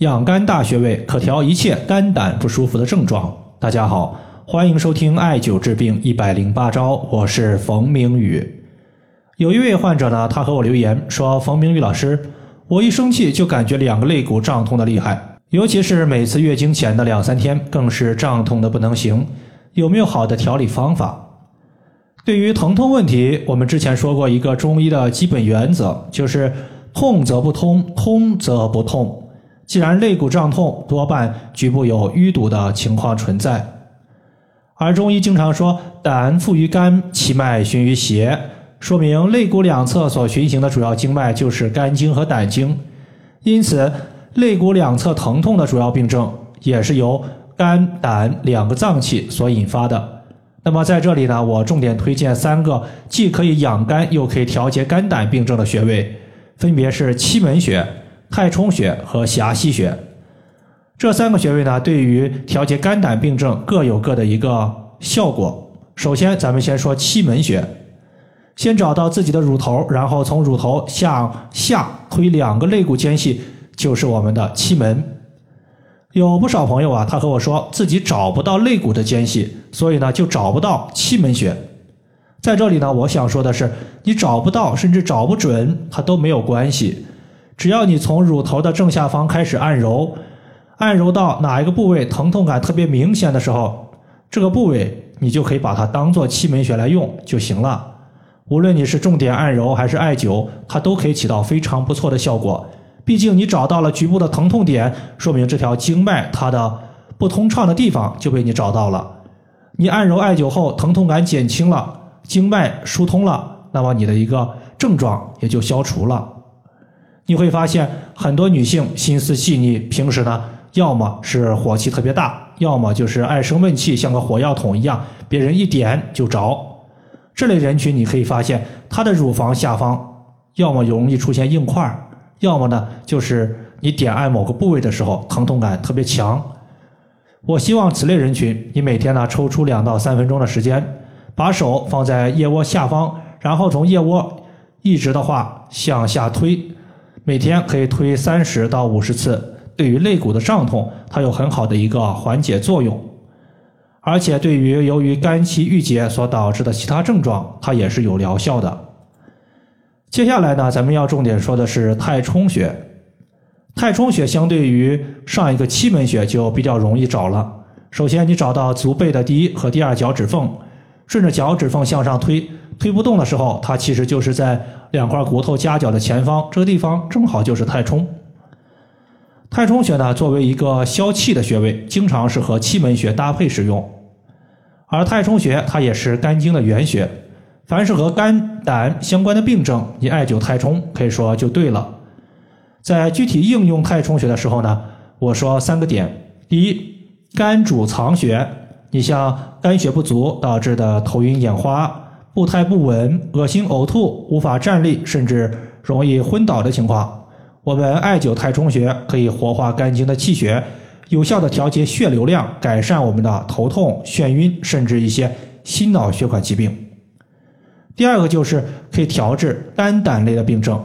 养肝大穴位可调一切肝胆不舒服的症状。大家好，欢迎收听艾灸治病一百零八招，我是冯明宇。有一位患者呢，他和我留言说：“冯明宇老师，我一生气就感觉两个肋骨胀痛的厉害，尤其是每次月经前的两三天，更是胀痛的不能行。有没有好的调理方法？”对于疼痛问题，我们之前说过一个中医的基本原则，就是痛则不通，通则不痛。既然肋骨胀痛，多半局部有淤堵的情况存在。而中医经常说胆附于肝，其脉循于胁，说明肋骨两侧所循行的主要经脉就是肝经和胆经。因此，肋骨两侧疼痛的主要病症也是由肝胆两个脏器所引发的。那么在这里呢，我重点推荐三个既可以养肝又可以调节肝胆病症的穴位，分别是期门穴。太冲穴和狭溪穴这三个穴位呢，对于调节肝胆病症各有各的一个效果。首先，咱们先说期门穴，先找到自己的乳头，然后从乳头向下推两个肋骨间隙，就是我们的期门。有不少朋友啊，他和我说自己找不到肋骨的间隙，所以呢就找不到期门穴。在这里呢，我想说的是，你找不到甚至找不准，它都没有关系。只要你从乳头的正下方开始按揉，按揉到哪一个部位疼痛感特别明显的时候，这个部位你就可以把它当做气门穴来用就行了。无论你是重点按揉还是艾灸，它都可以起到非常不错的效果。毕竟你找到了局部的疼痛点，说明这条经脉它的不通畅的地方就被你找到了。你按揉艾灸后，疼痛感减轻了，经脉疏通了，那么你的一个症状也就消除了。你会发现很多女性心思细腻，平时呢要么是火气特别大，要么就是爱生闷气，像个火药桶一样，别人一点就着。这类人群你可以发现，她的乳房下方要么容易出现硬块，要么呢就是你点按某个部位的时候疼痛感特别强。我希望此类人群，你每天呢抽出两到三分钟的时间，把手放在腋窝下方，然后从腋窝一直的话向下推。每天可以推三十到五十次，对于肋骨的胀痛，它有很好的一个缓解作用，而且对于由于肝气郁结所导致的其他症状，它也是有疗效的。接下来呢，咱们要重点说的是太冲穴。太冲穴相对于上一个期门穴就比较容易找了。首先，你找到足背的第一和第二脚趾缝，顺着脚趾缝向上推，推不动的时候，它其实就是在。两块骨头夹角的前方，这个地方正好就是太冲。太冲穴呢，作为一个消气的穴位，经常是和气门穴搭配使用。而太冲穴它也是肝经的原穴，凡是和肝胆相关的病症，你艾灸太冲可以说就对了。在具体应用太冲穴的时候呢，我说三个点：第一，肝主藏血，你像肝血不足导致的头晕眼花。步态不稳、恶心、呕吐、无法站立，甚至容易昏倒的情况，我们艾灸太冲穴可以活化肝经的气血，有效的调节血流量，改善我们的头痛、眩晕，甚至一些心脑血管疾病。第二个就是可以调治肝胆类的病症，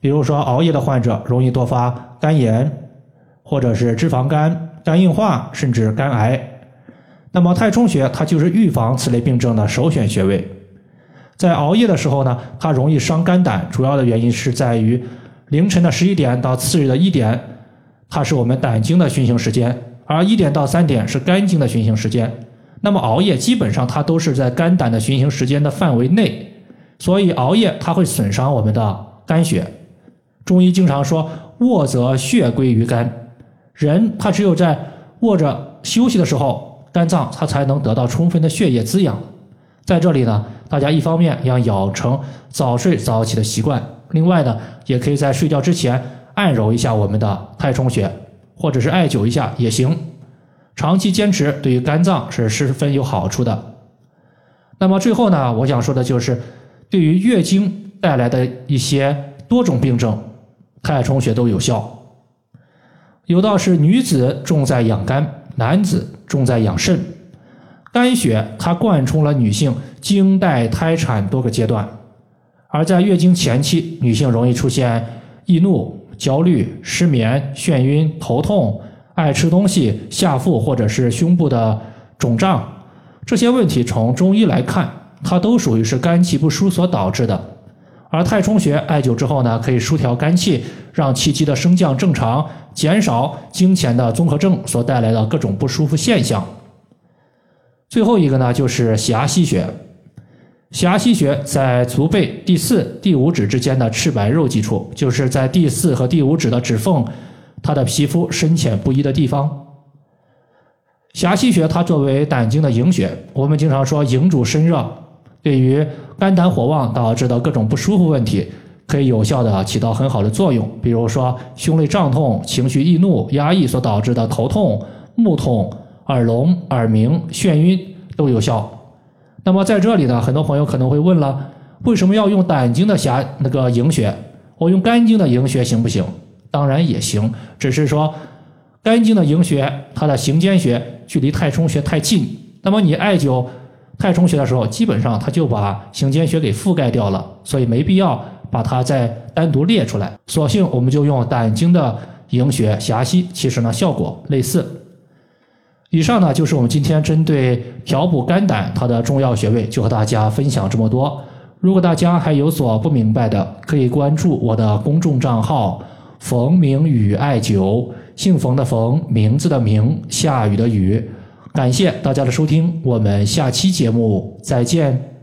比如说熬夜的患者容易多发肝炎，或者是脂肪肝、肝硬化，甚至肝癌。那么太冲穴它就是预防此类病症的首选穴位。在熬夜的时候呢，它容易伤肝胆，主要的原因是在于凌晨的十一点到次日的一点，它是我们胆经的循行时间，而一点到三点是肝经的循行时间。那么熬夜基本上它都是在肝胆的循行时间的范围内，所以熬夜它会损伤我们的肝血。中医经常说卧则血归于肝，人他只有在卧着休息的时候，肝脏它才能得到充分的血液滋养。在这里呢。大家一方面要养成早睡早起的习惯，另外呢，也可以在睡觉之前按揉一下我们的太冲穴，或者是艾灸一下也行。长期坚持对于肝脏是十分有好处的。那么最后呢，我想说的就是对于月经带来的一些多种病症，太冲穴都有效。有道是女子重在养肝，男子重在养肾。肝血它贯穿了女性经带胎产多个阶段，而在月经前期，女性容易出现易怒、焦虑、失眠、眩晕、头痛、爱吃东西、下腹或者是胸部的肿胀，这些问题从中医来看，它都属于是肝气不舒所导致的。而太冲穴艾灸之后呢，可以舒调肝气，让气机的升降正常，减少经前的综合症所带来的各种不舒服现象。最后一个呢，就是狭溪穴。狭溪穴在足背第四、第五趾之间的赤白肉际处，就是在第四和第五趾的指缝，它的皮肤深浅不一的地方。狭溪穴它作为胆经的营穴，我们经常说营主身热，对于肝胆火旺导致的各种不舒服问题，可以有效的起到很好的作用。比如说胸肋胀痛、情绪易怒、压抑所导致的头痛、目痛、耳聋、耳鸣、眩晕都有效。那么在这里呢，很多朋友可能会问了，为什么要用胆经的狭那个营穴？我用肝经的营穴行不行？当然也行，只是说肝经的营穴它的行间穴距离太冲穴太近，那么你艾灸太冲穴的时候，基本上它就把行间穴给覆盖掉了，所以没必要把它再单独列出来。索性我们就用胆经的营穴狭溪，其实呢效果类似。以上呢就是我们今天针对调补肝胆它的重要穴位，就和大家分享这么多。如果大家还有所不明白的，可以关注我的公众账号“冯明宇艾灸”，姓冯的冯，名字的名，下雨的雨。感谢大家的收听，我们下期节目再见。